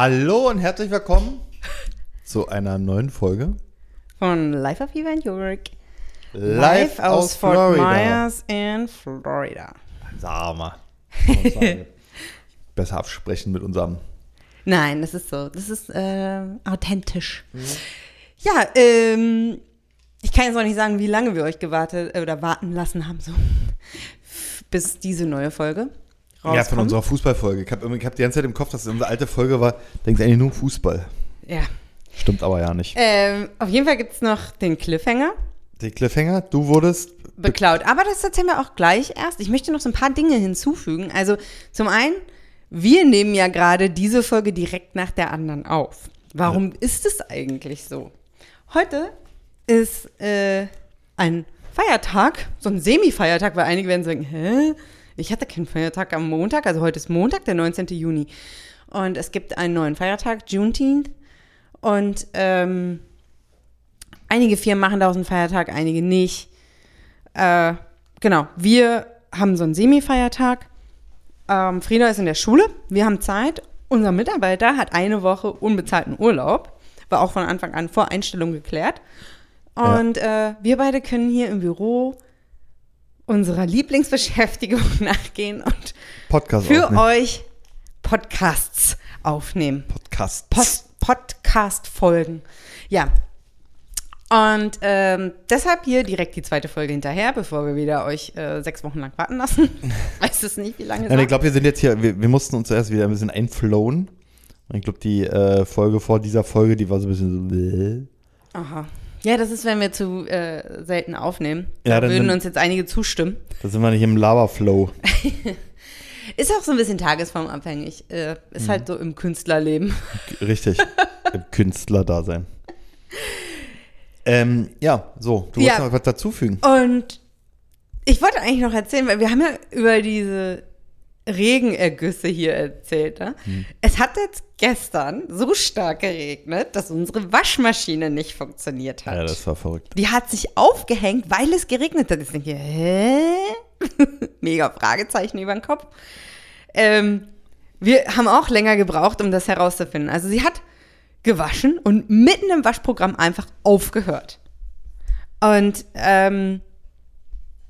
Hallo und herzlich willkommen zu einer neuen Folge Von Life of in York. live, aus, Fort Florida. Myers in Florida. Sag mal. Besser absprechen mit unserem. Nein, das ist so. Das ist äh, authentisch. Ja, ähm, ich kann jetzt auch nicht sagen, wie lange wir euch gewartet äh, oder warten lassen haben, so bis diese neue Folge rauskommt. Ja, von unserer Fußballfolge. Ich habe hab die ganze Zeit im Kopf, dass es unsere alte Folge war. Denkt eigentlich nur Fußball. Ja. Stimmt aber ja nicht. Ähm, auf jeden Fall gibt es noch den Cliffhanger. Die Cliffhanger, du wurdest. beklaut. Aber das erzählen wir auch gleich erst. Ich möchte noch so ein paar Dinge hinzufügen. Also zum einen, wir nehmen ja gerade diese Folge direkt nach der anderen auf. Warum ist es eigentlich so? Heute ist äh, ein Feiertag, so ein Semi-Feiertag, weil einige werden sagen, hä? Ich hatte keinen Feiertag am Montag, also heute ist Montag, der 19. Juni. Und es gibt einen neuen Feiertag, Juneteenth. Und ähm, einige Firmen machen daraus einen Feiertag, einige nicht. Äh, genau, wir haben so einen Semi-Feiertag. Ähm, Frieda ist in der Schule, wir haben Zeit. Unser Mitarbeiter hat eine Woche unbezahlten Urlaub. War auch von Anfang an vor Einstellung geklärt. Und äh, wir beide können hier im Büro unserer Lieblingsbeschäftigung nachgehen und Podcast für aufnehmen. euch Podcasts aufnehmen. Podcast. Post Podcast-Folgen. Ja. Und ähm, deshalb hier direkt die zweite Folge hinterher, bevor wir wieder euch äh, sechs Wochen lang warten lassen. Weiß es nicht, wie lange es Nein, ich glaube, wir sind jetzt hier, wir, wir mussten uns zuerst wieder ein bisschen einflowen. Ich glaube, die äh, Folge vor dieser Folge, die war so ein bisschen so. Aha. Ja, das ist, wenn wir zu äh, selten aufnehmen. Ja, da dann würden sind- uns jetzt einige zustimmen. Da sind wir nicht im Lava-Flow. Ist auch so ein bisschen tagesformabhängig. Äh, ist Mhm. halt so im Künstlerleben. Richtig. Im Künstler-Dasein. Ähm, ja, so, du Ja. wolltest noch was dazufügen. Und ich wollte eigentlich noch erzählen, weil wir haben ja über diese Regenergüsse hier erzählt. Ne? Hm. Es hat jetzt gestern so stark geregnet, dass unsere Waschmaschine nicht funktioniert hat. Ja, das war verrückt. Die hat sich aufgehängt, weil es geregnet hat. Jetzt denke ich, hä? Mega Fragezeichen über den Kopf. Ähm, wir haben auch länger gebraucht, um das herauszufinden. Also sie hat gewaschen und mitten im Waschprogramm einfach aufgehört. Und ähm,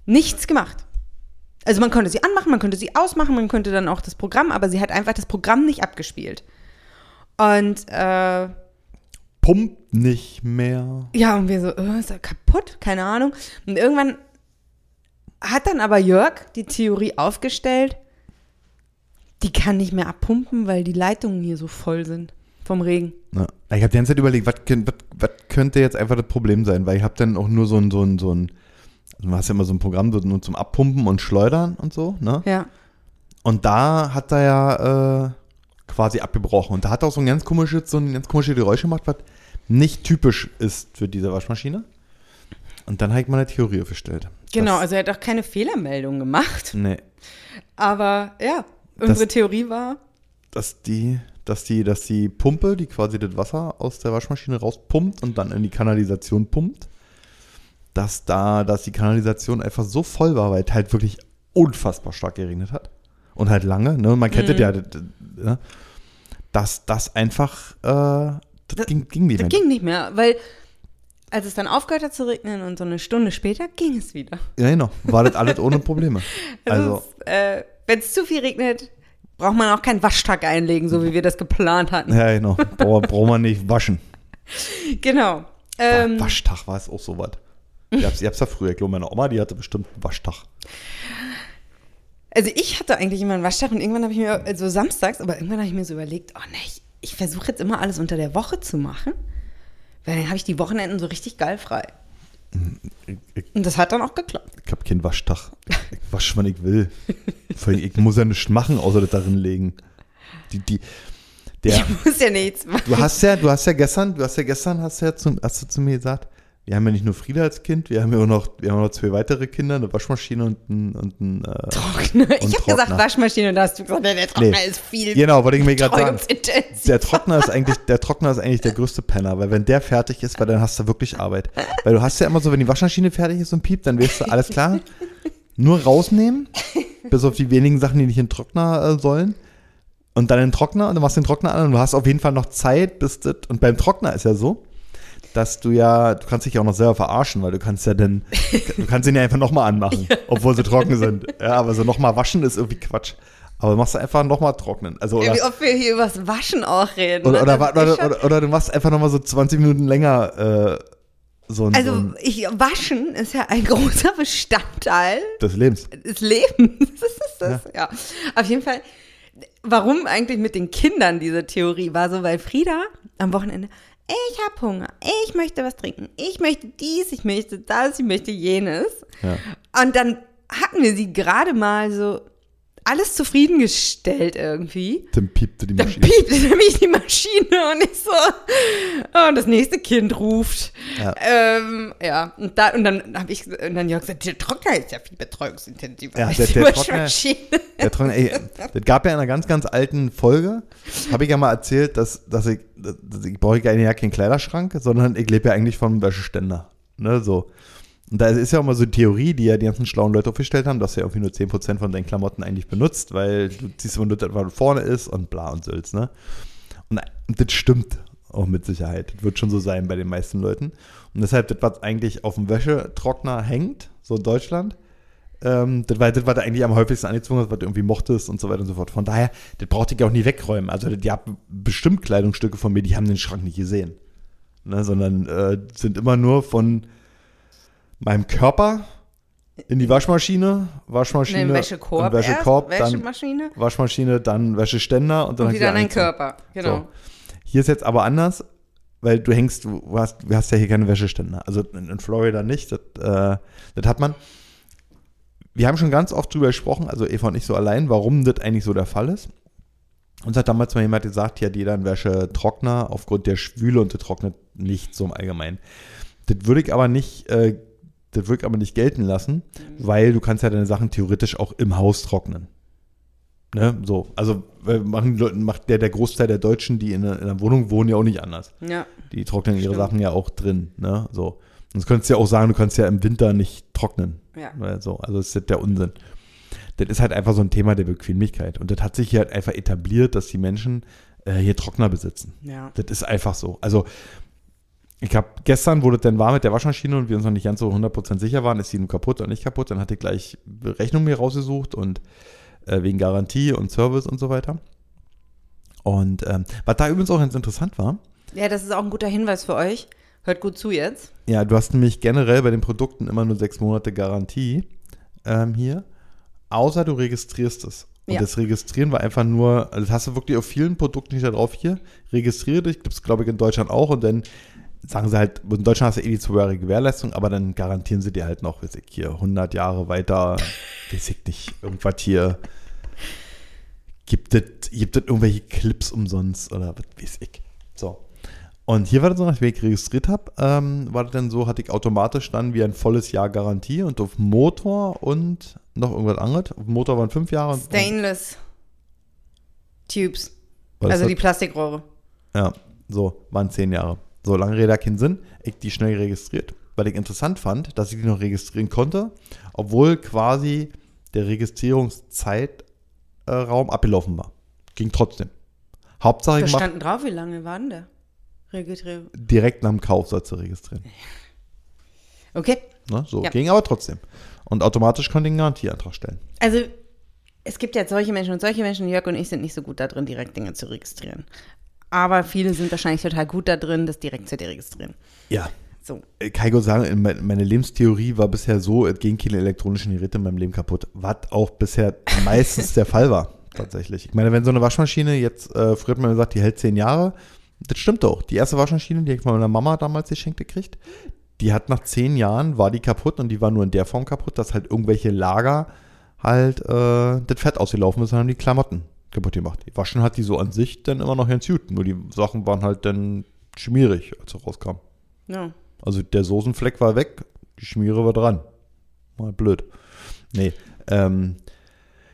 nichts gemacht. Also man konnte sie anmachen, man konnte sie ausmachen, man könnte dann auch das Programm, aber sie hat einfach das Programm nicht abgespielt. Und äh, Pumpt nicht mehr. ja, und wir so, äh, ist er kaputt? Keine Ahnung. Und irgendwann hat dann aber Jörg die Theorie aufgestellt, die kann nicht mehr abpumpen, weil die Leitungen hier so voll sind vom Regen. Ja. Ich habe die ganze Zeit überlegt, was, was, was könnte jetzt einfach das Problem sein? Weil ich habe dann auch nur so ein, so ein, so ein, also du hast ja immer so ein Programm nur zum Abpumpen und Schleudern und so, ne? Ja. Und da hat er ja äh, quasi abgebrochen. Und da hat er auch so ein ganz komisches, so ein ganz komisches Geräusch gemacht, was nicht typisch ist für diese Waschmaschine. Und dann habe ich mal eine Theorie aufgestellt. Genau, also er hat auch keine Fehlermeldung gemacht. nee, Aber ja, unsere Das- Theorie war, dass die, dass die, dass die Pumpe, die quasi das Wasser aus der Waschmaschine rauspumpt und dann in die Kanalisation pumpt, dass da, dass die Kanalisation einfach so voll war, weil es halt wirklich unfassbar stark geregnet hat. Und halt lange, ne? Man kennt das ja, das, das, ne? dass das einfach, äh, das, Das- ging, ging nicht das mehr. ging nicht mehr, weil als es dann aufgehört hat zu regnen und so eine Stunde später ging es wieder. Ja, genau. War das alles ohne Probleme. Also, Also, äh, wenn es zu viel regnet, braucht man auch keinen Waschtag einlegen, so wie wir das geplant hatten. ja, genau. Braucht man nicht waschen. Genau. Ähm, Waschtag war es auch so was. Ich hab's, ich hab's ja früher, ich glaube, meine Oma, die hatte bestimmt einen Waschtag. also ich hatte eigentlich immer einen Waschtag und irgendwann habe ich mir, also samstags, aber irgendwann habe ich mir so überlegt, oh ne, ich, ich versuche jetzt immer alles unter der Woche zu machen, weil dann habe ich die Wochenenden so richtig geil frei. Ich, ich, Und das hat dann auch geklappt. ich hab keinen Waschtag. Ich wasch, wann ich will. Vor allem, Ich muss ja nichts machen, außer das darin legen. Die, die, der, Ich muss ja nichts machen. du hast ja, du hast ja gestern, du hast ja gestern, hast, ja zu, hast du zu mir gesagt, wir haben ja nicht nur Frieda als Kind, wir haben ja auch noch, wir haben noch zwei weitere Kinder, eine Waschmaschine und ein, und ein äh, Trockner. Ich habe gesagt. Waschmaschine und da hast du gesagt, der Trockner Nee. ist viel Genau, wollte ich mir gerade sagen. Der Trockner ist eigentlich, der Trockner ist eigentlich der größte Penner, weil wenn der fertig ist, weil dann hast du wirklich Arbeit. Weil du hast ja immer so, wenn die Waschmaschine fertig ist und piept, dann weißt du, alles klar, nur rausnehmen, bis auf die wenigen Sachen, die nicht in den Trockner äh, sollen. und dann den Trockner und du machst den Trockner an und du hast auf jeden Fall noch Zeit, bis das, und beim Trockner ist ja so, dass du ja, du kannst dich ja auch noch selber verarschen, weil du kannst ja dann, du kannst ihn ja einfach nochmal anmachen, obwohl sie trocken sind. Ja, aber so nochmal waschen ist irgendwie Quatsch. Aber du machst einfach nochmal trocknen. Also, Ja, oder, wie oft wir hier übers Waschen auch reden. oder, ne? oder, oder, oder, oder, du machst einfach nochmal so 20 Minuten länger äh, so ein, so also ein ich, Waschen ist ja ein großer Bestandteil des Lebens. des Lebens. Das ist das, ja. Auf jeden Fall, warum eigentlich mit den Kindern diese Theorie war so, weil Frieda am Wochenende, ich habe Hunger, ich möchte was trinken, ich möchte dies, ich möchte das, ich möchte jenes. Ja. Und dann hatten wir sie gerade mal so alles zufriedengestellt irgendwie. Dann piepte die Dann Maschine. piepte nämlich die Maschine und ich so, oh, und das nächste Kind ruft. Ja. Ähm, ja. Und, da, und dann habe ich, und dann Jörg gesagt, der Trockner ist ja viel betreuungsintensiver Ja, als der- die der Trockner-. Der Trockner, ey, das gab ja in einer ganz, ganz alten Folge, habe ich ja mal erzählt, dass, dass ich, dass ich brauche ja ja keinen Kleiderschrank, sondern ich lebe ja eigentlich vom Wäscheständer. Ne, so. Und da ist ja auch mal so die Theorie, die ja die ganzen schlauen Leute aufgestellt haben, dass ja irgendwie nur 10% von deinen Klamotten eigentlich benutzt, weil du ziehst immer nur das, was vorne ist und bla und Sülz, ne? Und, und das stimmt auch mit Sicherheit. Das wird schon so sein bei den meisten Leuten. Und deshalb, das, was eigentlich auf dem Wäschetrockner hängt, so in Deutschland, ähm, das war das, was du eigentlich am häufigsten angezogen hast, was du irgendwie mochtest und so weiter und so fort. Von daher, das brauchte ich auch nie wegräumen. Also, die haben bestimmt Kleidungsstücke von mir, die haben den Schrank nicht gesehen. Ne, sondern äh, sind immer nur von meinem Körper in die Waschmaschine, Waschmaschine, Nee, Wäschekorb, und Wäschekorb, erst, dann Wäschemaschine Waschmaschine, dann Wäscheständer und dann und wieder in deinen angezogen. Körper. Genau. So. Hier ist jetzt aber anders, weil du hängst, du hast, du hast ja hier keine Wäscheständer. Also in, in Florida nicht. Das, äh, das hat man. Wir haben schon ganz oft drüber gesprochen, also Eva und ich so allein, warum das eigentlich so der Fall ist. Uns hat damals mal jemand gesagt, hier hat jeder einen Wäschetrockner aufgrund der Schwüle und der trocknet nicht so im Allgemeinen. Das würde ich aber nicht, äh, das ich aber nicht gelten lassen, weil du kannst ja deine Sachen theoretisch auch im Haus trocknen. Ne, so, also machen die Leute, macht der, der Großteil der Deutschen, die in, einer- in einer Wohnung wohnen, ja auch nicht anders. Ja. Die trocknen ihre Stimmt. Sachen ja auch drin, ne, so. Sonst könntest du ja auch sagen, du kannst ja im Winter nicht trocknen. Ja. Weil So, also das ist der Unsinn. Das ist halt einfach so ein Thema der Bequemlichkeit. Und das hat sich hier halt einfach etabliert, dass die Menschen äh, hier Trockner besitzen. Ja. Das ist einfach so. Also, ich habe gestern, wo das dann war mit der Waschmaschine und wir uns noch nicht ganz so 100% sicher waren, ist die nun kaputt oder nicht kaputt, dann hatte ich gleich Berechnung mir rausgesucht und äh, wegen Garantie und Service und so weiter. Und ähm, was da übrigens auch ganz interessant war, ja, das ist auch ein guter Hinweis für euch. Hört gut zu jetzt. ja, du hast nämlich generell bei den Produkten immer nur sechs Monate Garantie ähm, hier, außer du registrierst es. Und Ja. das Registrieren war einfach nur, also das hast du wirklich auf vielen Produkten nicht da drauf hier, registriere dich, gibt es glaube ich in Deutschland auch und dann sagen sie halt, in Deutschland hast du eh die zweijährige Gewährleistung, aber dann garantieren sie dir halt noch, weiß ich, hier 100 Jahre weiter, weiß ich nicht, irgendwas hier, gibt es gibt irgendwelche Clips umsonst oder was weiß ich. So. Und hier war das so, nachdem ich registriert habe, ähm, war das dann so, hatte ich automatisch dann wie ein volles Jahr Garantie und auf Motor und noch irgendwas anderes. Auf Motor waren fünf Jahre. und- Stainless Tubes. Also die Plastikrohre. Ja, so, waren zehn Jahre. So, lange Rede keinen Sinn. Ich die schnell registriert, weil ich interessant fand, dass ich die noch registrieren konnte, obwohl quasi der Registrierungszeitraum äh, abgelaufen war. Ging trotzdem. Hauptsache, Da ich standen drauf, wie lange war denn der? Registrierung. direkt nach dem Kauf sollst du registrieren. Okay. Ne? So, Ja. ging aber trotzdem. Und automatisch konnte ich einen Garantieantrag stellen. Also, es gibt jetzt solche Menschen und solche Menschen. Jörg und ich sind nicht so gut da drin, direkt Dinge zu registrieren. Aber viele sind wahrscheinlich total gut da drin, das direkt zu deregistrieren. Ja. So. Kann ich auch sagen, in mein- meine Lebenstheorie war bisher so, es gehen keine elektronischen Geräte in meinem Leben kaputt. Was auch bisher meistens der Fall war, tatsächlich. Ich meine, wenn so eine Waschmaschine jetzt, äh, früher hat man gesagt, die hält zehn Jahre, das stimmt auch. Die erste Waschmaschine, die ich von meiner Mama damals geschenkt gekriegt, die hat nach zehn Jahren, war die kaputt und die war nur in der Form kaputt, dass halt irgendwelche Lager halt äh, das Fett ausgelaufen ist und haben die Klamotten kaputt gemacht. Die Waschen hat die so an sich dann immer noch ganz gut, nur die Sachen waren halt dann schmierig, als sie rauskamen. Ja. Also der Soßenfleck war weg, die Schmiere war dran. Mal blöd. Nee, ähm,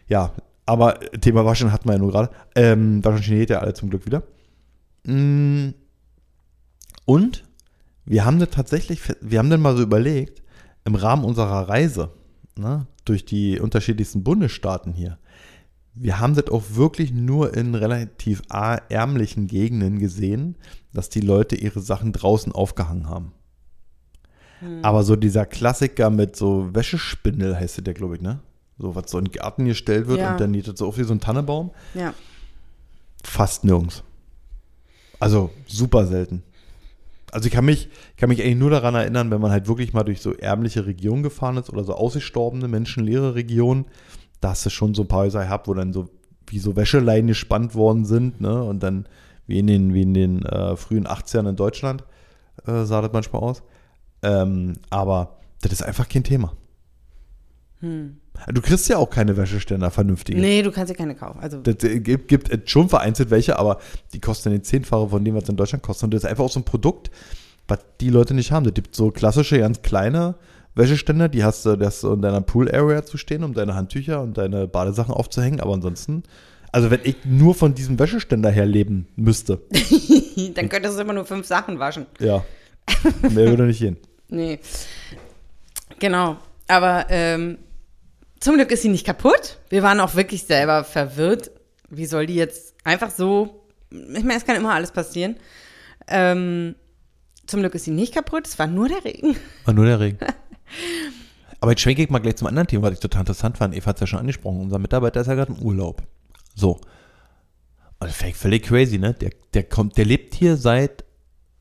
ja, aber Thema Waschen hatten wir ja nur gerade. Ähm, Waschmaschine geht ja alle zum Glück wieder. Mm, Und wir haben das tatsächlich, wir haben dann mal so überlegt, im Rahmen unserer Reise, ne, durch die unterschiedlichsten Bundesstaaten hier, wir haben das auch wirklich nur in relativ ärmlichen Gegenden gesehen, dass die Leute ihre Sachen draußen aufgehangen haben. Aber so dieser Klassiker mit so Wäschespindel heißt der, glaube ich, ne? So, was so in den Garten gestellt wird Ja. und dann nietet so auf wie so ein Tannebaum. Ja. Fast nirgends. Also super selten. Also ich kann mich, ich kann mich eigentlich nur daran erinnern, wenn man halt wirklich mal durch so ärmliche Regionen gefahren ist oder so ausgestorbene, menschenleere Regionen, dass es schon so ein paar Häuser gehabt, wo dann so wie so Wäscheleien gespannt worden sind, ne? Und dann wie in den, wie in den äh, frühen 80ern in Deutschland äh, sah das manchmal aus. Ähm, aber das ist einfach kein Thema. Du kriegst ja auch keine Wäscheständer vernünftige. Nee, du kannst dir keine kaufen. Also, Das äh, gibt, gibt es schon vereinzelt welche, aber die kosten den Zehnfache von dem, was in Deutschland kostet. Und das ist einfach auch so ein Produkt, was die Leute nicht haben. Das gibt so klassische, ganz kleine Wäscheständer, die hast du das in deiner Pool-Area zu stehen, um deine Handtücher und deine Badesachen aufzuhängen. Aber ansonsten, also wenn ich nur von diesem Wäscheständer her leben müsste, dann könntest du immer nur fünf Sachen waschen. ja, mehr würde nicht gehen. Nee. Genau. Aber ähm, zum Glück ist sie nicht kaputt. Wir waren auch wirklich selber verwirrt. Wie soll die jetzt einfach so. Ich meine, es kann immer alles passieren. Ähm, zum Glück ist sie nicht kaputt. Es war nur der Regen. War nur der Regen. Aber jetzt schwenke ich mal gleich zum anderen Thema, was ich total interessant fand. Eva hat es ja schon angesprochen. Unser Mitarbeiter ist ja gerade im Urlaub. So. Und ist völlig crazy, ne? Der, der kommt, der lebt hier seit.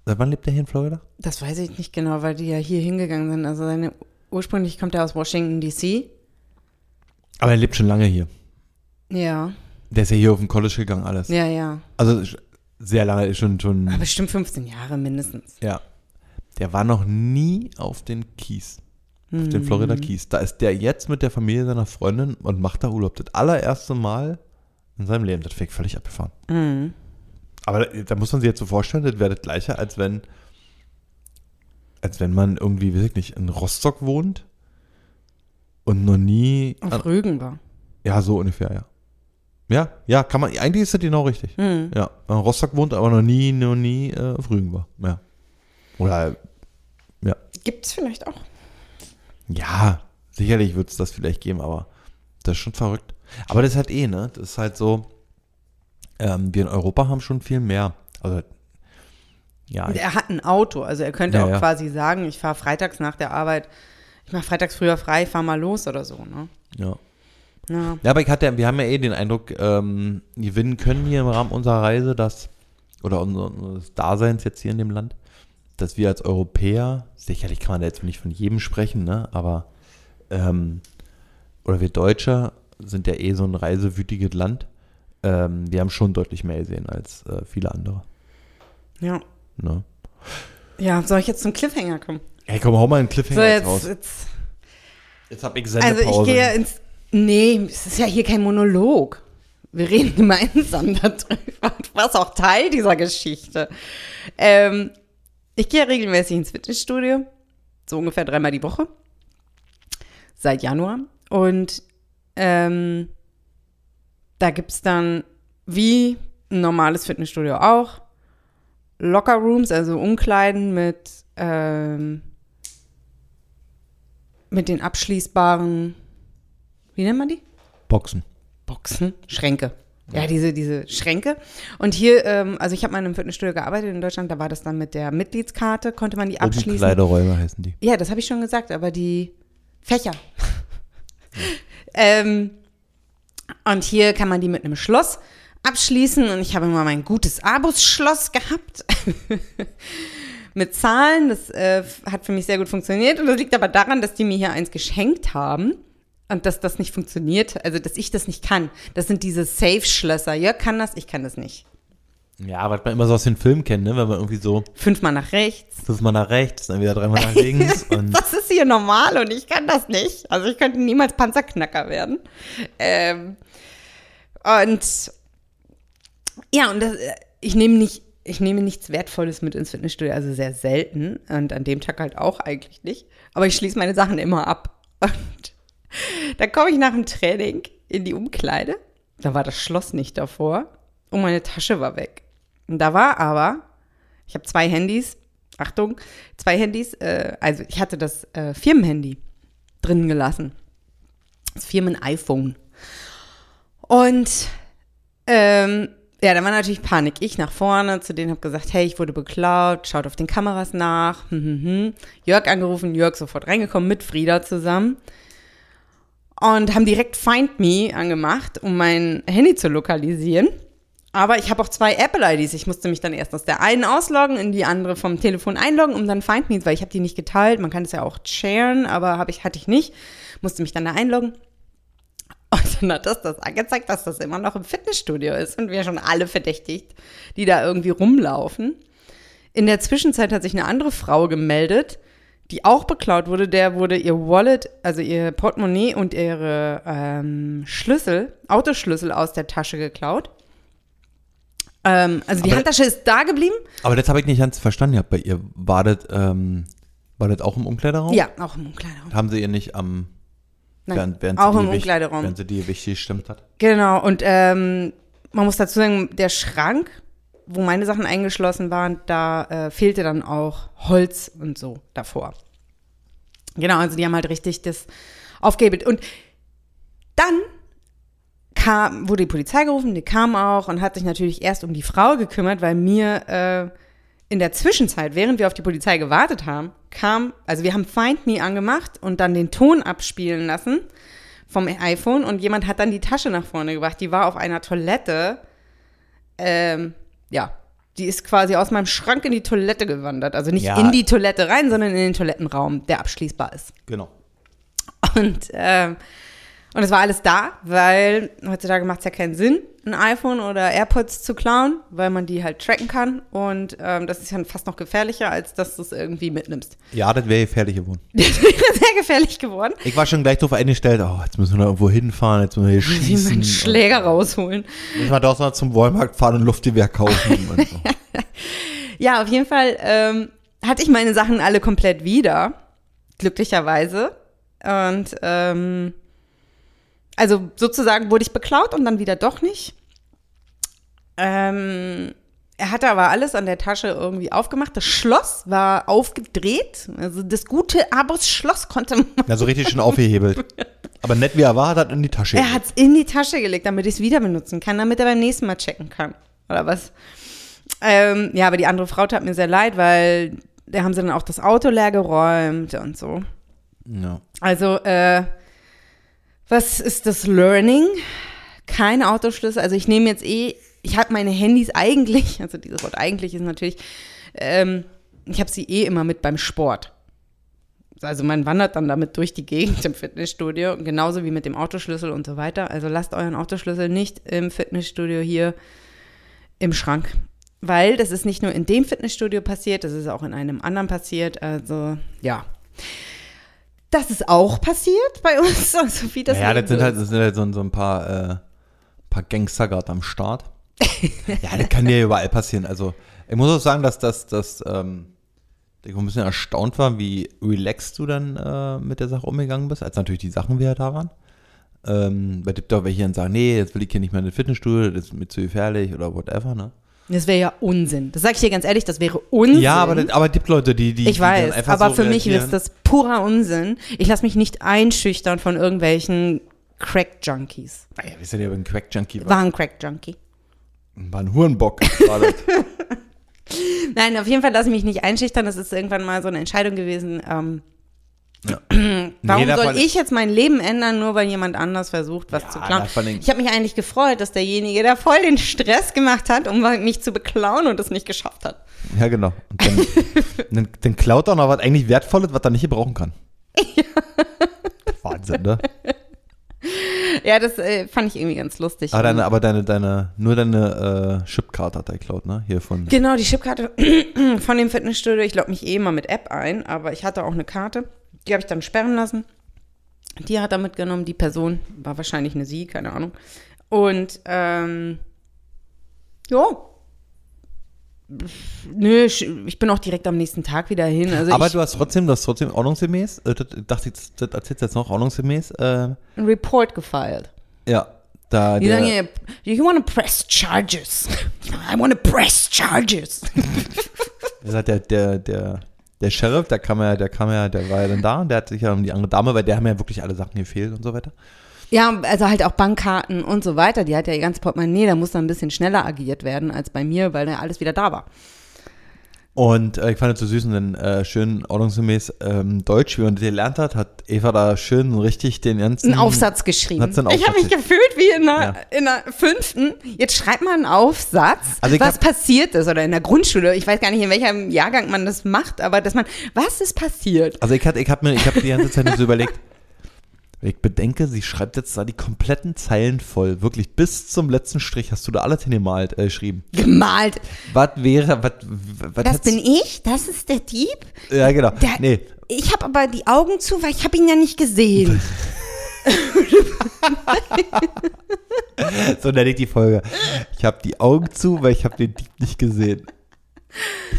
Seit wann lebt der hier in Florida? Das weiß ich nicht genau, weil die ja hier hingegangen sind. Also seine, ursprünglich kommt er aus Washington, D.C. Aber er lebt schon lange hier. Ja, Der ist ja hier auf dem College gegangen, alles. ja, ja. Also sehr lange, ist schon, schon. Aber bestimmt 15 Jahre mindestens. ja. Der war noch nie auf den Keys. Auf den Florida Keys. Da ist der jetzt mit der Familie seiner Freundin und macht da Urlaub. Das allererste Mal in seinem Leben. Das fängt völlig abgefahren. Mhm. Aber da, da muss man sich jetzt so vorstellen, das wäre das gleiche, als wenn, als wenn man irgendwie, weiß ich nicht, in Rostock wohnt und noch nie. An, Auf Rügen war. ja, so ungefähr, ja. Ja, ja, kann man, eigentlich ist das genau richtig. Mhm. Ja, in Rostock wohnt, aber noch nie, noch nie äh, auf Rügen war. Ja. Oder, ja. Gibt es vielleicht auch. Ja, sicherlich wird es das vielleicht geben, aber das ist schon verrückt. Aber das ist halt eh, ne? Das ist halt so, ähm, wir in Europa haben schon viel mehr. Also, ja, Und er hat ein Auto, also er könnte Ja, auch ja. quasi sagen, ich fahre freitags nach der Arbeit, ich mache freitags früher frei, fahr mal los oder so, ne? ja. Ja. Ja, aber ich hatte, wir haben ja eh den Eindruck, ähm, gewinnen können hier im Rahmen unserer Reise, dass, oder unser- unseres Daseins jetzt hier in dem Land, dass wir als Europäer, sicherlich kann man da jetzt nicht von jedem sprechen, ne, aber, ähm, oder wir Deutsche sind ja eh so ein reisewütiges Land. Ähm, wir haben schon deutlich mehr gesehen als äh, viele andere. ja. Ne? Ja, soll ich jetzt zum Cliffhanger kommen? Ey, komm, hau mal einen So, Cliffhanger jetzt jetzt, raus. jetzt. Jetzt hab ich Also Sendepause. ich gehe ins. Nee, es ist ja hier kein Monolog. Wir reden gemeinsam darüber. Du warst auch Teil dieser Geschichte. Ähm, ich gehe regelmäßig ins Fitnessstudio. So ungefähr dreimal die Woche. Seit Januar. Und ähm, da gibt es dann, wie ein normales Fitnessstudio auch, Lockerrooms, also Umkleiden mit, ähm, mit den abschließbaren, wie nennt man die? Boxen. Boxen, Schränke. Ja, diese, diese Schränke. Und hier, ähm, also ich habe mal in einem Fitnessstudio gearbeitet in Deutschland, da war das dann mit der Mitgliedskarte, konnte man die abschließen. Umkleideräume heißen die. Ja, das habe ich schon gesagt, aber die Fächer. ähm, und hier kann man die mit einem Schloss abschließen und ich habe immer mein gutes Abus-Schloss gehabt. mit Zahlen, das äh, hat für mich sehr gut funktioniert und das liegt aber daran, dass die mir hier eins geschenkt haben und dass das nicht funktioniert, also dass ich das nicht kann. Das sind diese Safe-Schlösser. Jörg kann das, ich kann das nicht. Ja, was man immer so aus den Filmen kennt, ne? wenn man irgendwie so Fünfmal nach rechts, fünfmal nach rechts, dann wieder dreimal nach links und das ist hier normal und ich kann das nicht. Also ich könnte niemals Panzerknacker werden. Ähm, und ja, und das, äh, ich nehme nicht, ich nehme nichts Wertvolles mit ins Fitnessstudio, also sehr selten und an dem Tag halt auch eigentlich nicht. Aber ich schließe meine Sachen immer ab. Da komme ich nach dem Training in die Umkleide. Da war das Schloss nicht davor und meine Tasche war weg. Und da war aber, ich habe zwei Handys, Achtung, zwei Handys, äh, also ich hatte das äh, Firmenhandy drin gelassen. Das Firmen-iPhone. Und ähm, ja, dann war natürlich Panik. Ich nach vorne, zu denen habe gesagt, hey, ich wurde beklaut, schaut auf den Kameras nach. Hm, hm, hm. Jörg angerufen, Jörg sofort reingekommen mit Frieda zusammen. Und haben direkt Find Me angemacht, um mein Handy zu lokalisieren. Aber ich habe auch zwei Apple-IDs. Ich musste mich dann erst aus der einen ausloggen, in die andere vom Telefon einloggen, um dann Find Me, weil ich habe die nicht geteilt. Man kann es ja auch sharen, aber hab ich, hatte ich nicht. Musste mich dann da einloggen. Und dann hat das das angezeigt, dass das immer noch im Fitnessstudio ist und wir schon alle verdächtigt, die da irgendwie rumlaufen. In der Zwischenzeit hat sich eine andere Frau gemeldet, die auch beklaut wurde. Der wurde ihr Wallet, also ihr Portemonnaie und ihre ähm, Schlüssel, Autoschlüssel aus der Tasche geklaut. Ähm, also die Aber- Handtasche ist da geblieben. Aber das habe ich nicht ganz verstanden gehabt bei ihr. War das, ähm, war das auch im Umkleideraum? Ja, auch im Umkleideraum. Haben sie ihr nicht am, Nein, während, während auch im Umkleideraum. Während sie die wichtig gestimmt hat? Genau, und ähm, man muss dazu sagen, der Schrank, wo meine Sachen eingeschlossen waren, da äh, fehlte dann auch Holz und so davor. Genau, also die haben halt richtig das aufgehebelt. Und dann kam, wurde die Polizei gerufen, die kam auch und hat sich natürlich erst um die Frau gekümmert, weil mir äh, in der Zwischenzeit, während wir auf die Polizei gewartet haben, kam, also wir haben Find Me angemacht und dann den Ton abspielen lassen vom iPhone und jemand hat dann die Tasche nach vorne gebracht. Die war auf einer Toilette. Ähm, ja, die ist quasi aus meinem Schrank in die Toilette gewandert. Also nicht Ja. in die Toilette rein, sondern in den Toilettenraum, der abschließbar ist. Genau. Und, ähm, und es war alles da, weil heutzutage macht es ja keinen Sinn, ein iPhone oder AirPods zu klauen, weil man die halt tracken kann. Und ähm, das ist ja fast noch gefährlicher, als dass du es irgendwie mitnimmst. Ja, das wäre gefährlich geworden. Das wäre sehr gefährlich geworden. Ich war schon gleich darauf eingestellt, oh, jetzt müssen wir noch irgendwo hinfahren, jetzt müssen wir hier schießen. einen Schläger rausholen. Müssen wir doch noch zum Walmart fahren und Luftgewehr kaufen. und so. Ja, auf jeden Fall ähm, hatte ich meine Sachen alle komplett wieder, glücklicherweise. Und ähm, also sozusagen wurde ich beklaut und dann wieder doch nicht. Ähm, er hatte aber alles an der Tasche irgendwie aufgemacht. Das Schloss war aufgedreht. Also das gute Abos Schloss konnte man. Ja, so richtig schön aufgehebelt. Aber nett wie er war, hat er in die Tasche Er hat es in die Tasche gelegt, damit ich es wieder benutzen kann, damit er beim nächsten Mal checken kann. Oder was? Ähm, ja, aber die andere Frau tat mir sehr leid, weil da haben sie dann auch das Auto leer geräumt und so. Ja. Also, äh, was ist das Learning? Kein Autoschlüssel. Also ich nehme jetzt eh, ich habe meine Handys eigentlich, also dieses Wort eigentlich ist natürlich, ähm, ich habe sie eh immer mit beim Sport. Also man wandert dann damit durch die Gegend im Fitnessstudio, genauso wie mit dem Autoschlüssel und so weiter. Also lasst euren Autoschlüssel nicht im Fitnessstudio hier im Schrank. Weil das ist nicht nur in dem Fitnessstudio passiert, das ist auch in einem anderen passiert. Also ja. Das ist auch passiert bei uns, also wie das ja, das sind halt, das sind halt so, so ein paar, äh, paar Gangster gerade am Start. ja, das kann ja überall passieren. Also, ich muss auch sagen, dass das, dass, ähm, ich ein bisschen erstaunt war, wie relaxed du dann äh, mit der Sache umgegangen bist, als natürlich die Sachen wieder da waren. Ähm, gibt auch welche, die dann sagen, nee, jetzt will ich hier nicht mehr in das Fitnessstudio, das ist mir zu gefährlich oder whatever, ne? Das wäre ja Unsinn. Das sage ich dir ganz ehrlich, das wäre Unsinn. Ja, aber, aber es gibt Leute, die, die ich die weiß, einfach aber so für mich ist das purer Unsinn. Ich lasse mich nicht einschüchtern von irgendwelchen Crack-Junkies. Naja, wisst ihr, der ein Crack-Junkie war? War ein Crack-Junkie. War ein Hurenbock. War das. Nein, auf jeden Fall lasse ich mich nicht einschüchtern. Das ist irgendwann mal so eine Entscheidung gewesen. Ähm, Ja. warum Jeder soll ich jetzt mein Leben ändern, nur weil jemand anders versucht, was Ja, zu klauen? Ich habe mich eigentlich gefreut, dass derjenige, der voll den Stress gemacht hat, um mich zu beklauen und es nicht geschafft hat. Ja, genau. Und dann, dann, dann klaut er noch was eigentlich Wertvolles, was er nicht gebrauchen kann. Wahnsinn, ne? Ja, das äh, fand ich irgendwie ganz lustig. Aber deine, aber deine, deine, nur deine äh, Chipkarte hat er geklaut, ne? Hier von. Genau, die Chipkarte von dem Fitnessstudio. Ich logge mich eh immer mit App ein, aber ich hatte auch eine Karte. Die habe ich dann sperren lassen. Die hat er mitgenommen. Die Person war wahrscheinlich eine sie, keine Ahnung. Und, ähm, ja. Nö, ich bin auch direkt am nächsten Tag wieder hin. Also aber ich, du hast trotzdem, du hast trotzdem ordnungsgemäß, äh, das, dachte ich, das erzählst du jetzt noch ordnungsgemäß, äh, einen Report gefiled. ja, da Die sagen ja, you want to press charges. I want to press charges. der, sagt, der, der, der, der Sheriff, der kam ja, der kam ja, der war ja dann da und der hat sich ja um die andere Dame, weil der haben ja wirklich alle Sachen gefehlt und so weiter. Ja, also halt auch Bankkarten und so weiter. Die hat ja ihr ganzes Portemonnaie, da muss dann ein bisschen schneller agiert werden als bei mir, weil da alles wieder da war. Und äh, ich fand es so süß und dann äh, schön ordnungsgemäß ähm, Deutsch, wie man das gelernt hat, hat Eva da schön richtig den ganzen. Einen Aufsatz geschrieben. Hat einen ich habe Aufsatz mich gefühlt wie in der, Ja. in der fünften. Jetzt schreibt man einen Aufsatz, Also was hab- passiert ist. Oder in der Grundschule. Ich weiß gar nicht, in welchem Jahrgang man das macht, aber dass man, was ist passiert? Also ich hatte, ich habe mir, ich habe die ganze Zeit so überlegt, ich bedenke, sie schreibt jetzt da die kompletten Zeilen voll, wirklich bis zum letzten Strich hast du da alles hingemalt, äh, geschrieben. Gemalt. Was wäre, was, was Das bin ich? Das ist der Dieb? Ja, genau. Der, nee, Ich habe aber die Augen zu, weil ich habe ihn ja nicht gesehen. so nenne ich die Folge. Ich habe die Augen zu, weil ich habe den Dieb nicht gesehen.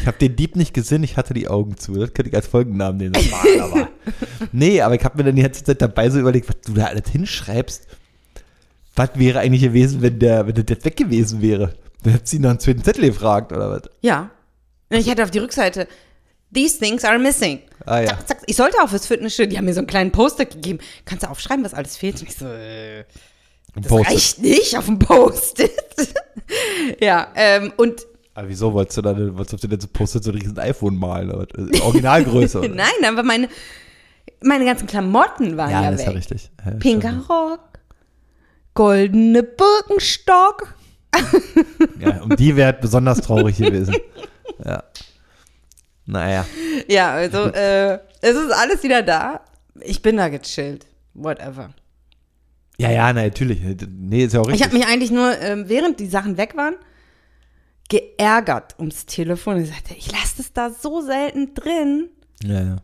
Ich habe den Dieb nicht gesehen, ich hatte die Augen zu. Das könnte ich als Folgennamen nehmen. Das war aber. Nee, aber ich habe mir dann die ganze Zeit dabei so überlegt, was du da alles hinschreibst. Was wäre eigentlich gewesen, wenn der, wenn jetzt weg gewesen wäre? Dann hätte sie nach einem zweiten Zettel gefragt, oder was? Ja. Ich hatte auf die Rückseite, these things are missing. Ah, ja. Zack, zack. Ich sollte auch fürs Fitnessstudio, die haben mir so einen kleinen Poster gegeben. Kannst du aufschreiben, was alles fehlt? Und ich so, äh, das reicht nicht auf dem Post-it. ja, ähm, und Aber wieso wolltest du da, wolltest du denn so postet so ein riesen iPhone malen? Was? Originalgröße. nein, aber meine, meine ganzen Klamotten waren ja, ja, das ist ja weg. richtig. Ja, Pinker Rock, goldene Birkenstock. Ja, um die wäre besonders traurig gewesen. Ja. Naja. Ja, also äh, es ist alles wieder da. Ich bin da gechillt. Whatever. Ja, ja, na, natürlich. Nee, ist ja auch Ich richtig. habe mich eigentlich nur, ähm, während die Sachen weg waren, geärgert ums Telefon. Ich sagte, ich lasse das da so selten drin. ja, ja.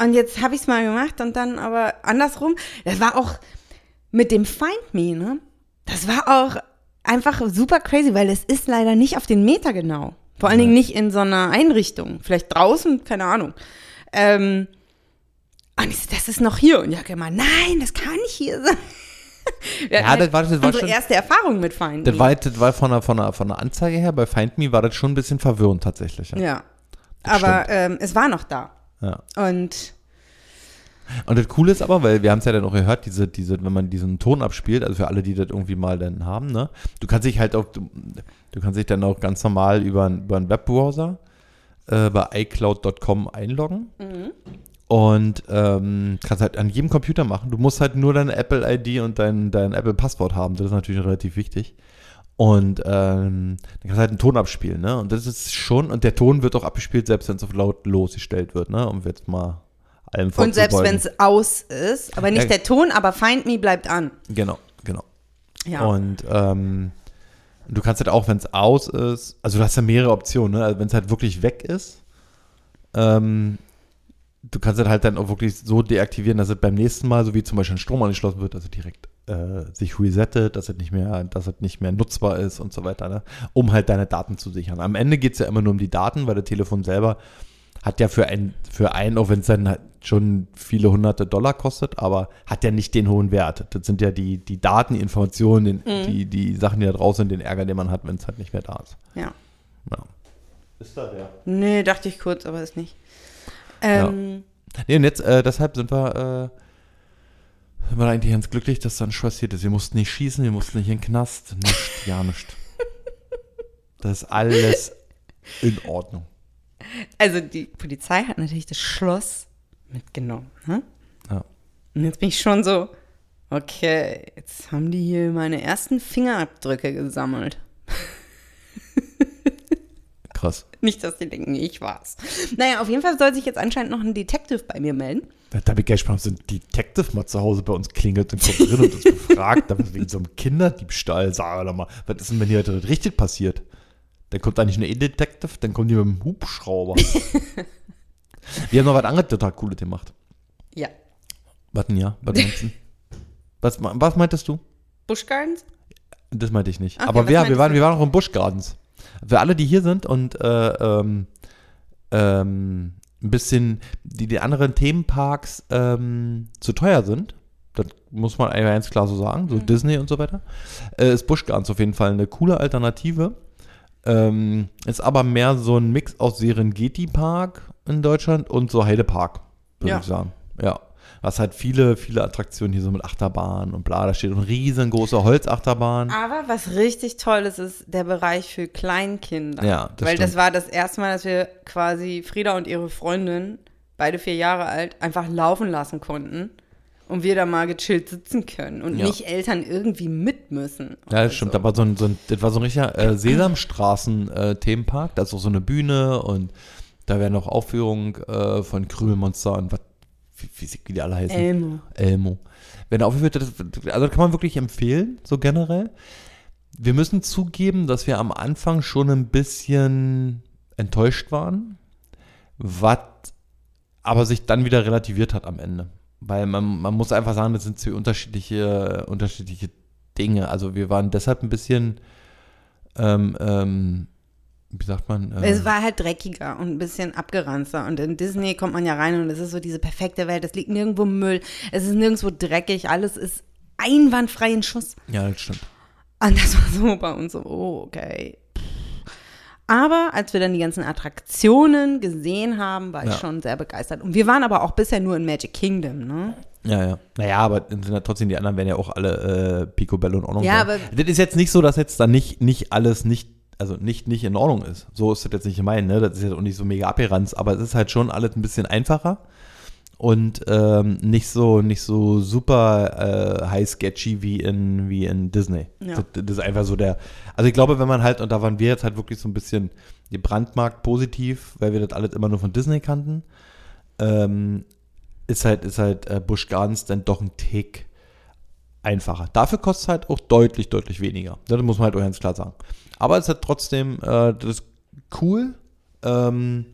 Und jetzt habe ich es mal gemacht und dann aber andersrum. Das war auch mit dem Find Me, ne? Das war auch einfach super crazy, weil es ist leider nicht auf den Meter genau. Vor allen Dingen nicht in so einer Einrichtung. Vielleicht draußen, keine Ahnung. Ähm, und ich so, das ist noch hier. Und Jacke immer, nein, das kann nicht hier sein. Ja, hatten das war- das war unsere schon- erste Erfahrung mit Find Das Me. war, das war von, der, von, der, von der Anzeige her, bei Find Me war das schon ein bisschen verwirrend tatsächlich. Ja. ja. Aber ähm, es war noch da. Ja. Und Und das Coole ist aber, weil wir haben es ja dann auch gehört, diese, diese, wenn man diesen Ton abspielt, also für alle, die das irgendwie mal dann haben, ne, du kannst dich halt auch, du, du kannst dich dann auch ganz normal über, einen- über einen Webbrowser äh, bei iCloud.com einloggen und ähm, kannst halt an jedem Computer machen. Du musst halt nur deine Apple-ID und dein, dein Apple-Passwort haben. Das ist natürlich relativ wichtig. Und ähm, dann kannst du halt einen Ton abspielen, ne? Und das ist schon, und der Ton wird auch abgespielt, selbst wenn es auf laut losgestellt wird, ne? Um jetzt mal allem Und selbst wenn es aus ist, aber nicht Ja. der Ton, aber Find Me bleibt an. Genau, genau. Ja. Und ähm, du kannst halt auch, wenn es aus ist, also du hast ja mehrere Optionen, ne? Also wenn es halt wirklich weg ist, ähm, du kannst es halt dann auch wirklich so deaktivieren, dass es beim nächsten Mal, so wie zum Beispiel ein Strom angeschlossen wird, dass es direkt äh, sich resettet, dass es nicht mehr, dass es nicht mehr nutzbar ist und so weiter, ne? um halt deine Daten zu sichern. Am Ende geht es ja immer nur um die Daten, weil das Telefon selber hat ja für ein, für einen, auch wenn es dann halt schon viele hunderte Dollar kostet, aber hat ja nicht den hohen Wert. Das sind ja die, die Daten, die Informationen, den, die, die Sachen, die da draußen sind, den Ärger, den man hat, wenn es halt nicht mehr da ist. Ja. Ja. Ist da der? Nee, dachte ich kurz, aber ist nicht. Ähm, Nee, und jetzt, äh, deshalb sind wir, äh, sind wir eigentlich ganz glücklich, dass dann nichts passiert ist. Wir mussten nicht schießen, wir mussten nicht in den Knast, nicht, ja, nicht. Das ist alles in Ordnung. Also die Polizei hat natürlich das Schloss mitgenommen. Ne? Ja. Und jetzt bin ich schon so, okay, jetzt haben die hier meine ersten Fingerabdrücke gesammelt. Krass. Nicht, dass die denken, ich war's. Naja, auf jeden Fall soll sich jetzt anscheinend noch ein Detective bei mir melden. Da habe ich gleich gespannt, ob so ein Detective mal zu Hause bei uns klingelt und kommt drin und uns befragt, damit wegen so einem Kinderdiebstahl, sag doch mal, was ist denn, wenn hier heute richtig passiert? Dann kommt eigentlich ein E-Detective, dann kommen die mit dem Hubschrauber. Wir haben noch was anderes total Cooles gemacht. Ja. Was denn ja? Was meinst du? Was, was meintest du? Busch Gardens? Das meinte ich nicht. Okay, Aber wir, wir, waren, du? wir waren noch im Busch Gardens. Für alle, die hier sind und äh, ähm, ähm, ein bisschen die, die anderen Themenparks ähm, zu teuer sind, das muss man ganz klar so sagen, Mhm. so Disney und so weiter, äh, ist Busch Gardens auf jeden Fall eine coole Alternative. Ähm, ist aber mehr so ein Mix aus Serengeti Park in Deutschland und so Heidepark, würde Ja. ich sagen. Ja. Was halt viele, viele Attraktionen hier so mit Achterbahn und bla, da steht eine riesengroße Holzachterbahn. Aber was richtig toll ist, ist der Bereich für Kleinkinder. Ja, das Weil das stimmt. war das erste Mal, dass wir quasi Frieda und ihre Freundin, beide vier Jahre alt, einfach laufen lassen konnten. Und wir da mal gechillt sitzen können und Ja. nicht Eltern irgendwie mit müssen. Ja, das stimmt. Da war so ein, so ein, das war so ein richtiger äh, Sesamstraßen-Themenpark. da ist auch so eine Bühne und da werden auch Aufführungen äh, von Krümelmonster und was, wie, wie, die alle heißen. Elmo. Elmo. Wenn er aufgeführt wird, das, also das kann man wirklich empfehlen, so generell. Wir müssen zugeben, dass wir am Anfang schon ein bisschen enttäuscht waren, was aber sich dann wieder relativiert hat am Ende. Weil man, man muss einfach sagen, das sind zwei unterschiedliche, unterschiedliche Dinge. Also wir waren deshalb ein bisschen, ähm, ähm, wie sagt man? äh, Es war halt dreckiger und ein bisschen abgeranzter. Und in Disney kommt man ja rein und es ist so diese perfekte Welt. Es liegt nirgendwo Müll. Es ist nirgendwo dreckig. Alles ist einwandfrei in Schuss. ja, das stimmt. Und das war so bei uns so, oh, okay. Aber als wir dann die ganzen Attraktionen gesehen haben, war ich Ja. schon sehr begeistert. Und wir waren aber auch bisher nur in Magic Kingdom, ne? Ja, ja. Naja, aber sind ja trotzdem die anderen werden ja auch alle äh, Picobello in Ordnung. Ja, sein. aber- das ist jetzt nicht so, dass jetzt dann nicht, nicht alles nicht, also nicht, nicht in Ordnung ist. So ist das jetzt nicht gemeint, ne? Das ist jetzt auch nicht so mega abgeranzt, aber es ist halt schon alles ein bisschen einfacher und ähm, nicht so, nicht so super äh, high sketchy wie in, wie in Disney. Ja. Das, das ist einfach so der, also ich glaube, wenn man halt, und da waren wir jetzt halt wirklich so ein bisschen gebrandmarkt positiv, weil wir das alles immer nur von Disney kannten, ähm, ist halt, ist halt äh, Busch Gardens dann doch ein Tick einfacher. Dafür kostet es halt auch deutlich, deutlich weniger. Das muss man halt auch ganz klar sagen. Aber es ist halt trotzdem, äh, das ist cool. Ähm,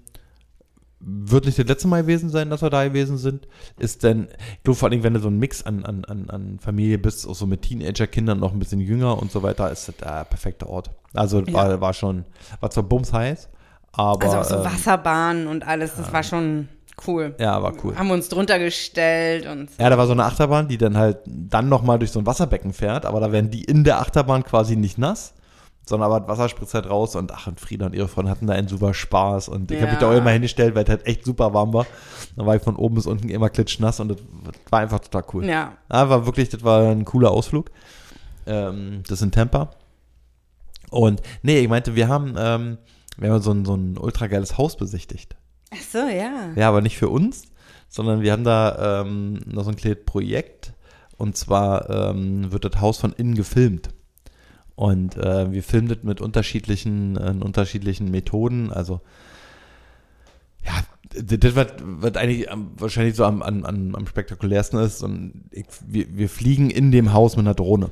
wird nicht das letzte Mal gewesen sein, dass wir da gewesen sind. Ist denn, du vor allem, wenn du so ein Mix an, an, an, an Familie bist, auch so mit Teenager-Kindern, noch ein bisschen jünger und so weiter, ist das der perfekte Ort. Also war, war schon, war zwar bums heiß, aber. Also auch so ähm, Wasserbahnen und alles, das war schon cool. Ja, war cool. Haben uns drunter gestellt und Ja, da war so eine Achterbahn, die dann halt dann nochmal durch so ein Wasserbecken fährt, aber da werden die in der Achterbahn quasi nicht nass, sondern aber das Wasser spritzt halt raus und ach, und Frieda und ihre Freunde hatten da einen super Spaß und ich habe mich da auch Ja. immer hingestellt, weil es halt echt super warm war. Da war ich von oben bis unten immer klitschnass und das war einfach total cool. ja. Ja, war wirklich, das war ein cooler Ausflug. Ähm, das in Tampa. Und nee, ich meinte, wir haben, ähm, wir haben so ein, so ein ultra geiles Haus besichtigt. Ach so, ja. Ja, aber nicht für uns, sondern wir haben da ähm, noch so ein kleines Projekt. Und zwar ähm, wird das Haus von innen gefilmt. Und äh, wir filmen das mit unterschiedlichen, äh, unterschiedlichen Methoden. Also, ja, das, was, was eigentlich am, wahrscheinlich so am, am, am am spektakulärsten ist. Und ich, wir, wir fliegen in dem Haus mit einer Drohne.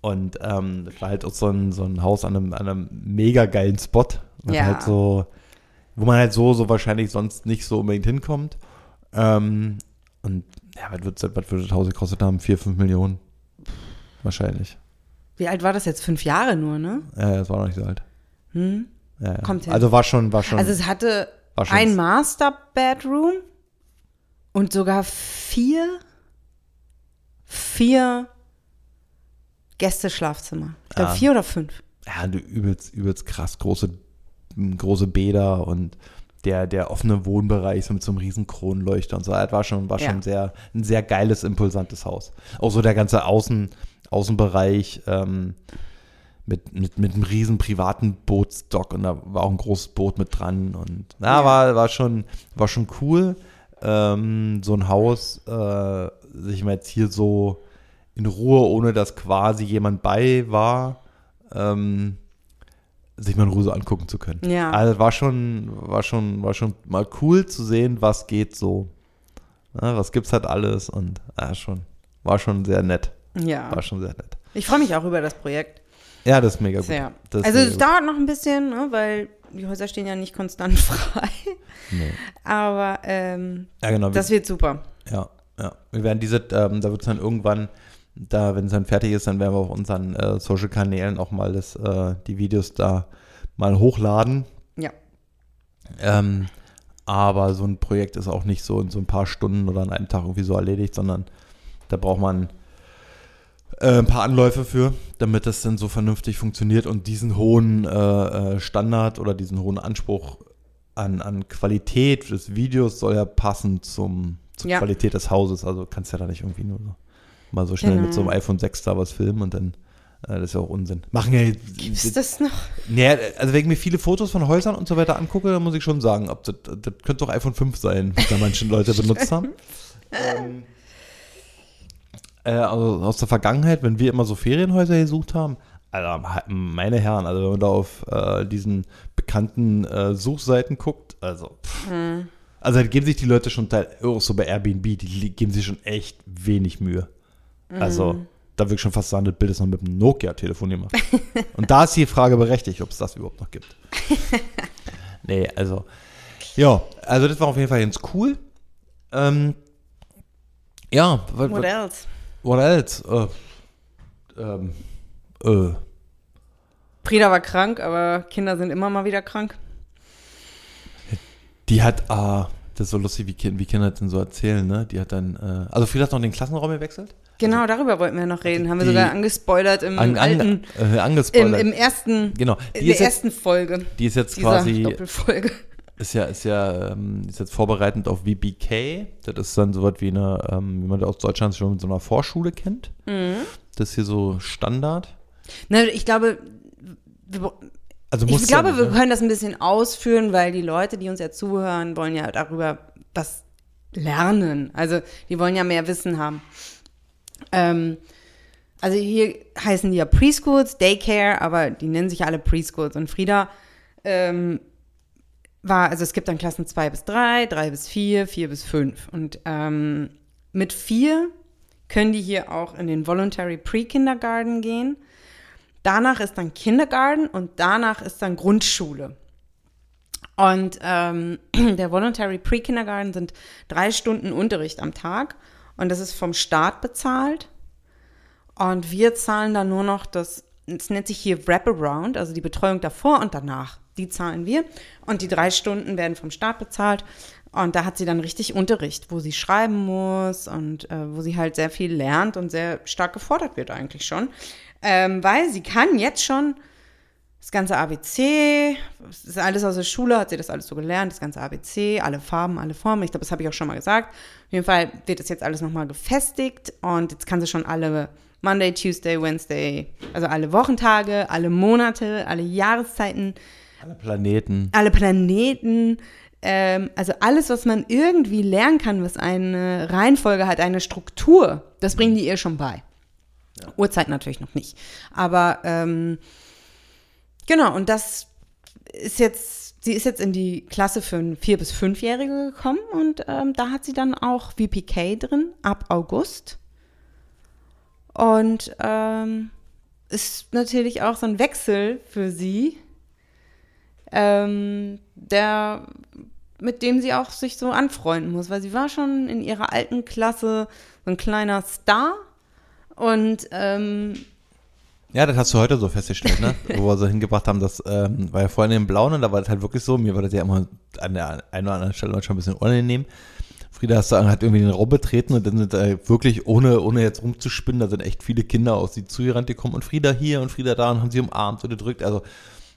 Und ähm, das war halt auch so ein, so ein Haus an einem, an einem mega geilen Spot. Was Ja. halt so, wo man halt so, so wahrscheinlich sonst nicht so unbedingt hinkommt. Ähm, und ja, was wird, was wird das Haus gekostet haben? Vier, fünf Millionen? Wahrscheinlich. Wie alt war das jetzt? Fünf Jahre nur, ne? Ja, das war noch nicht so alt. Hm? Ja, ja. Kommt hin. Also war schon, war schon. Also es hatte ein Master-Bedroom und sogar vier, vier Gästeschlafzimmer. Ich glaube Ah. vier oder fünf. ja, du übelst, übelst krass große, große Bäder und der, der offene Wohnbereich so mit so einem riesen Kronleuchter und so. Das war schon, war Ja. schon sehr, ein sehr geiles, impulsantes Haus. Auch so der ganze Außen, Außenbereich ähm, mit, mit, mit einem riesen privaten Bootsdock und da war auch ein großes Boot mit dran und na, Ja. war, war schon, war schon cool. Ähm, so ein Haus, äh, sich mal jetzt hier so in Ruhe, ohne dass quasi jemand bei war, ähm, sich mal in Ruhe so angucken zu können. Ja. Also war schon, war schon, war schon mal cool zu sehen, was geht so. Ja, was gibt's halt alles und ja, schon, war schon sehr nett. Ja. War schon sehr nett. Ich freue mich auch über das Projekt. Ja, das ist mega gut. Das ist Also es gut. dauert noch ein bisschen, ne, weil die Häuser stehen ja nicht konstant frei. Nee. Aber ähm, Ja, genau. das wird super. Ja, ja. Wir werden diese, ähm, da wird es dann irgendwann, da, wenn es dann fertig ist, dann werden wir auf unseren äh, Social-Kanälen auch mal das, äh, die Videos da mal hochladen. Ja. Ähm, aber so ein Projekt ist auch nicht so in so ein paar Stunden oder an einem Tag irgendwie so erledigt, sondern da braucht man äh, ein paar Anläufe für, damit das dann so vernünftig funktioniert und diesen hohen äh, äh, Standard oder diesen hohen Anspruch an, an Qualität des Videos soll ja passen zum, zur Ja. Qualität des Hauses. Also kannst ja da nicht irgendwie nur so, mal so schnell mit so einem Genau. iPhone 6 da was filmen und dann, äh, das ist ja auch Unsinn. Machen ja Gibt's das noch? Nee, also wenn ich mir viele Fotos von Häusern und so weiter angucke, dann muss ich schon sagen, ob das, das könnte doch iPhone 5 sein, was da manche Leute benutzt haben. ähm, äh, also aus der Vergangenheit, wenn wir immer so Ferienhäuser gesucht haben, also meine Herren, also wenn man da auf äh, diesen bekannten äh, Suchseiten guckt, also pff, also da geben sich die Leute schon teil, auch so bei Airbnb, die geben sich schon echt wenig Mühe. Also da würde ich schon fast sagen, das Bild ist noch mit einem Nokia-Telefon gemacht. Und da ist die Frage berechtigt, ob es das überhaupt noch gibt. nee, also ja, also das war auf jeden Fall ganz cool. Ähm, ja, what, What else? what else? Äh, ähm, äh, Frieda war krank, aber Kinder sind immer mal wieder krank. die hat, ah, das ist so lustig, wie, Kind, wie Kinder das denn so erzählen, ne? Die hat dann, äh, also Frieda hat noch den Klassenraum gewechselt? Genau, darüber wollten wir noch reden. Haben wir sogar angespoilert im An, alten, an, äh, im, angespoilert. im ersten, genau. in Die der ist, jetzt, ersten Folge die ist jetzt quasi, Doppelfolge. ist ja, ist ja, ähm, ist jetzt vorbereitend auf VBK. Das ist dann so was wie eine, ähm, wie man das aus Deutschland schon mit so einer Vorschule kennt. Mhm. Das ist hier so Standard. Na, ich glaube, wir, Also ich glaube, ja, wir ne? können das ein bisschen ausführen, weil die Leute, die uns ja zuhören, wollen ja darüber was lernen. Also die wollen ja mehr Wissen haben. Ähm, also hier heißen die ja Preschools, Daycare, aber die nennen sich alle Preschools. Und Frieda ähm, war, also es gibt dann Klassen 2 bis 3, 3 bis 4, 4 bis 5. Und ähm, mit 4 können die hier auch in den Voluntary Pre-Kindergarten gehen. Danach ist dann Kindergarten und danach ist dann Grundschule. Und ähm, der Voluntary Pre-Kindergarten sind drei Stunden Unterricht am Tag und das ist vom Staat bezahlt. Und wir zahlen dann nur noch das, es nennt sich hier Wraparound, also die Betreuung davor und danach. Die zahlen wir. Und die drei Stunden werden vom Staat bezahlt. Und da hat sie dann richtig Unterricht, wo sie schreiben muss und äh, wo sie halt sehr viel lernt und sehr stark gefordert wird eigentlich schon. Ähm, weil sie kann jetzt schon das ganze ABC, das ist alles aus der Schule, hat sie das alles so gelernt, das ganze ABC, alle Farben, alle Formen. Ich glaube, das habe ich auch schon mal gesagt. Auf jeden Fall wird das jetzt alles nochmal gefestigt und jetzt kann sie schon alle Monday, Tuesday, Wednesday, also alle Wochentage, alle Monate, alle Jahreszeiten, alle Planeten. alle Planeten, ähm, also alles, was man irgendwie lernen kann, was eine Reihenfolge hat, eine Struktur, das bringen die ihr schon bei. Uhrzeit natürlich noch nicht. Aber ähm, genau, und das ist jetzt, sie ist jetzt in die Klasse für ein vier- bis fünfjährige gekommen und ähm, da hat sie dann auch VPK drin ab August. Und ähm, ist natürlich auch so ein Wechsel für sie, ähm, der, mit dem sie auch sich so anfreunden muss, weil sie war schon in ihrer alten Klasse so ein kleiner Star und ähm, Ja, das hast du heute so festgestellt, ne? Wo wir so hingebracht haben, das ähm, war ja vorhin im Blauen und da war das halt wirklich so, mir war das ja immer an der einen oder anderen Stelle schon ein bisschen unangenehm. Frieda hast du, hat irgendwie den Raum betreten und dann sind äh, wirklich, ohne, ohne jetzt rumzuspinnen, da sind echt viele Kinder aus sie zugerannt gekommen und Frieda hier und Frieda da und haben sie umarmt und gedrückt. Also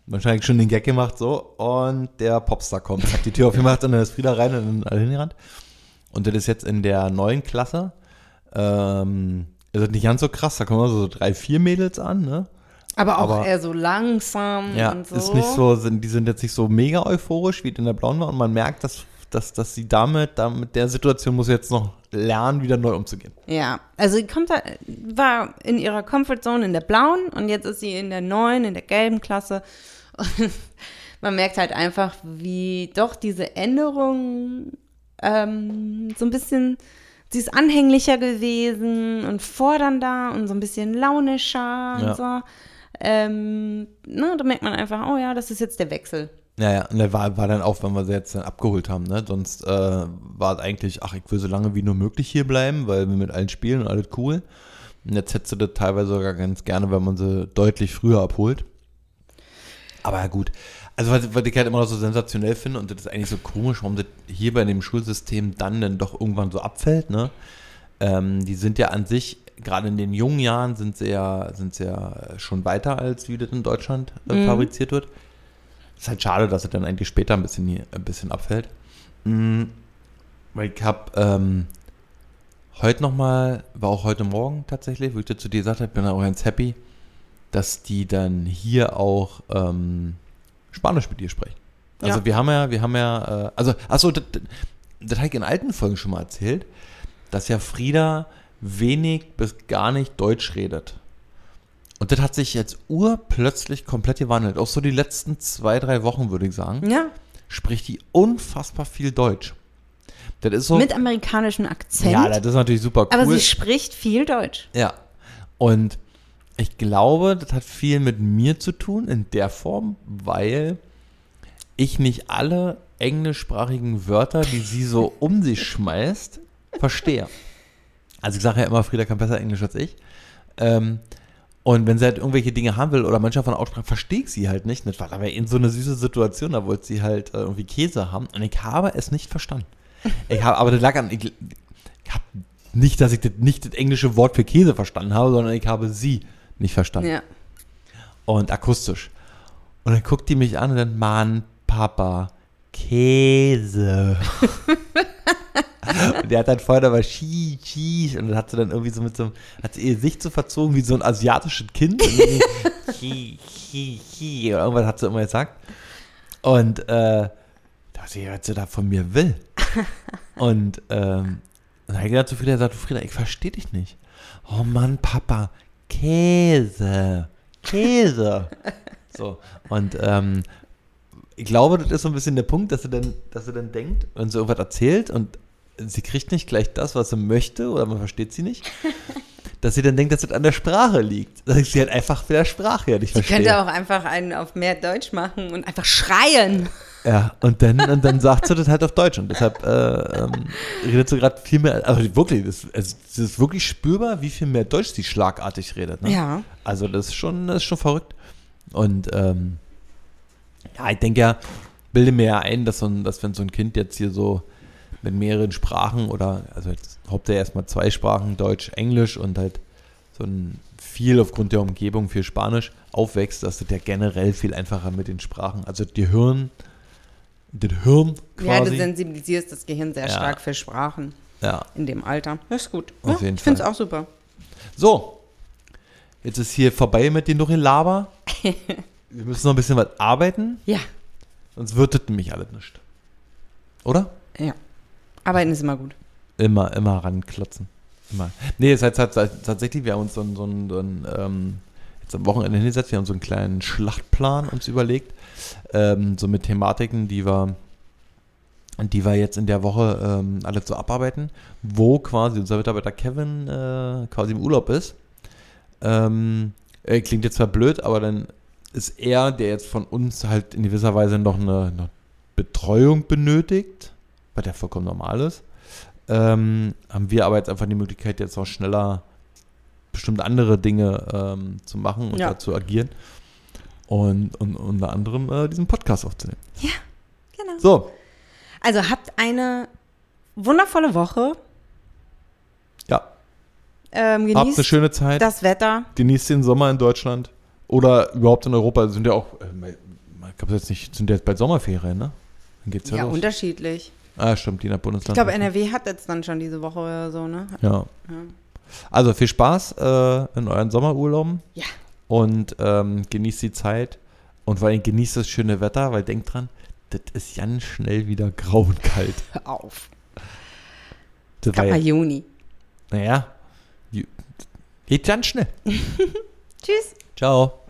wahrscheinlich schon den Gag gemacht so und der Popstar kommt, hat die Tür aufgemacht und dann ist Frieda rein und dann alle hingerannt. Und das ist jetzt in der neuen Klasse. Ähm, ist das nicht ganz so krass, da kommen so drei, vier Mädels an, ne? aber auch Aber- eher so langsam Ja, und so. ist nicht so, sind, die sind jetzt nicht so mega euphorisch, wie es in der blauen war und man merkt, dass, dass, dass sie damit, damit der Situation muss jetzt noch lernen, wieder neu umzugehen. Ja, also sie kommt da, war in ihrer Comfortzone in der blauen und jetzt ist sie in der neuen, in der gelben Klasse. Und man merkt halt einfach, wie doch diese Änderung ähm, so ein bisschen, sie ist anhänglicher gewesen und fordernder und so ein bisschen launischer Ja. und so. Ähm, ne, da merkt man einfach, oh ja, das ist jetzt der Wechsel. Ja, ja, und der war, war dann auch, wenn wir sie jetzt dann abgeholt haben, ne? Sonst äh, war es eigentlich, ach, ich will so lange wie nur möglich hier bleiben, weil wir mit allen spielen und alles cool. Und jetzt hättest du das teilweise sogar ganz gerne, wenn man sie deutlich früher abholt. Aber ja, gut. Also, was, was ich halt immer noch so sensationell finde, und das ist eigentlich so komisch, warum das hier bei dem Schulsystem dann dann doch irgendwann so abfällt, ne? Ähm, die sind ja an sich, gerade in den jungen Jahren, sind sie ja, sind sie ja schon weiter, als wie das in Deutschland äh, fabriziert wird. Ist halt schade, dass es dann eigentlich später ein bisschen, hier, ein bisschen abfällt. Mhm. Weil ich habe, ähm, heute nochmal, war auch heute Morgen tatsächlich, wo ich dir zu dir gesagt habe, bin auch ganz happy, dass die dann hier auch ähm, Spanisch mit dir sprechen. Also Ja. wir haben ja, wir haben ja, äh, also, achso, das, das habe ich in alten Folgen schon mal erzählt, dass ja Frieda wenig bis gar nicht Deutsch redet. Und das hat sich jetzt urplötzlich komplett gewandelt. Auch so die letzten zwei, drei Wochen, würde ich sagen, Ja, spricht die unfassbar viel Deutsch. Das ist so. mit amerikanischem Akzent. ja, das ist natürlich super cool. aber sie spricht viel Deutsch. Ja. Und ich glaube, das hat viel mit mir zu tun in der Form, weil ich nicht alle englischsprachigen Wörter, die sie so um sich schmeißt, verstehe. Also ich sage ja immer, Frieda kann besser Englisch als ich. Ähm, und wenn sie halt irgendwelche Dinge haben will oder manchmal von Aussprache, verstehe ich sie halt nicht. Das war aber in so eine süße Situation, da wollte sie halt äh, irgendwie Käse haben und ich habe es nicht verstanden. Ich habe, aber das lag an, ich, ich habe nicht, dass ich das, nicht das englische Wort für Käse verstanden habe, sondern ich habe sie nicht verstanden. Ja. Und akustisch. Und dann guckt die mich an und dann, Mann, Papa, Käse. und der hat dann vorher aber Schi, Schi. Und dann hat sie dann irgendwie so mit so einem, hat sie ihr Gesicht so verzogen wie so ein asiatisches Kind. Chi, Chi, Chi. Oder irgendwas hat sie immer gesagt. Und äh, da dachte ich, was sie da von mir will. Und ähm, dann ich gesagt zu Frieda, gesagt, Frieda, ich verstehe dich nicht. Oh Mann, Papa, Käse, Käse. so, und ähm, ich glaube, das ist so ein bisschen der Punkt, dass sie dann, dass sie dann denkt, wenn sie irgendwas erzählt und sie kriegt nicht gleich das, was sie möchte, oder man versteht sie nicht, dass sie dann denkt, dass das an der Sprache liegt. Dass ich sie halt einfach mit der Sprache ja nicht Sie verstehe. könnte auch einfach einen auf mehr Deutsch machen und einfach schreien. Ja, und dann, und dann sagt sie das halt auf Deutsch. Und deshalb äh, ähm, redet sie gerade viel mehr. Aber wirklich, es, es ist wirklich spürbar, wie viel mehr Deutsch sie schlagartig redet. Ne? Ja. Also das ist schon, das ist schon verrückt. Und ähm, ja, ich denke ja, bilde mir ja ein, dass, so ein, dass wenn so ein Kind jetzt hier so mit mehreren Sprachen oder, also jetzt hauptsächlich erstmal zwei Sprachen, Deutsch, Englisch und halt so ein viel aufgrund der Umgebung, viel Spanisch aufwächst, dass das ja generell viel einfacher mit den Sprachen, also die Hirn, das Hirn Ja, du quasi. sensibilisierst das Gehirn sehr Ja. stark für Sprachen Ja, in dem Alter. Das ist gut. Auf ja, jeden ich finde es auch super. So, jetzt ist hier vorbei mit den Laber. Wir müssen noch ein bisschen was arbeiten, Ja, sonst wird das nämlich alles nicht. Oder? ja. Arbeiten ist immer gut. Immer, immer ranklotzen. Immer. Nee, es heißt halt, tatsächlich, wir haben uns so einen, so einen, so einen ähm, jetzt am Wochenende hingesetzt, wir haben so einen kleinen Schlachtplan uns überlegt, ähm, so mit Thematiken, die wir, die wir jetzt in der Woche ähm, alle so abarbeiten, wo quasi unser Mitarbeiter Kevin äh, quasi im Urlaub ist. Ähm, äh, klingt jetzt zwar blöd, aber dann ist er, der jetzt von uns halt in gewisser Weise noch eine, eine Betreuung benötigt, was ja vollkommen normal ist, ähm, haben wir aber jetzt einfach die Möglichkeit, jetzt auch schneller bestimmte andere Dinge ähm, zu machen und Ja. da zu agieren. Und, und unter anderem äh, diesen Podcast aufzunehmen. Genau. So, Also habt eine wundervolle Woche. ja, Ähm, habt eine genießt schöne Zeit. das Wetter. genießt den Sommer in Deutschland oder überhaupt in Europa. Sind ja auch, äh, ich glaube jetzt nicht, sind ja jetzt bald Sommerferien, ne? Dann geht's ja, Ja, unterschiedlich. Ah, stimmt, die in der Ich Bundesland. glaube, NRW hat jetzt dann schon diese Woche oder so, ne? Ja. Ja. Also viel Spaß äh, in euren Sommerurlauben Ja. und ähm, genießt die Zeit und vor allem genießt das schöne Wetter, weil denkt dran, das ist ganz schnell wieder grau und kalt. Hör auf. Das war ja, Juni. naja, geht ganz schnell. Tschüss. Ciao.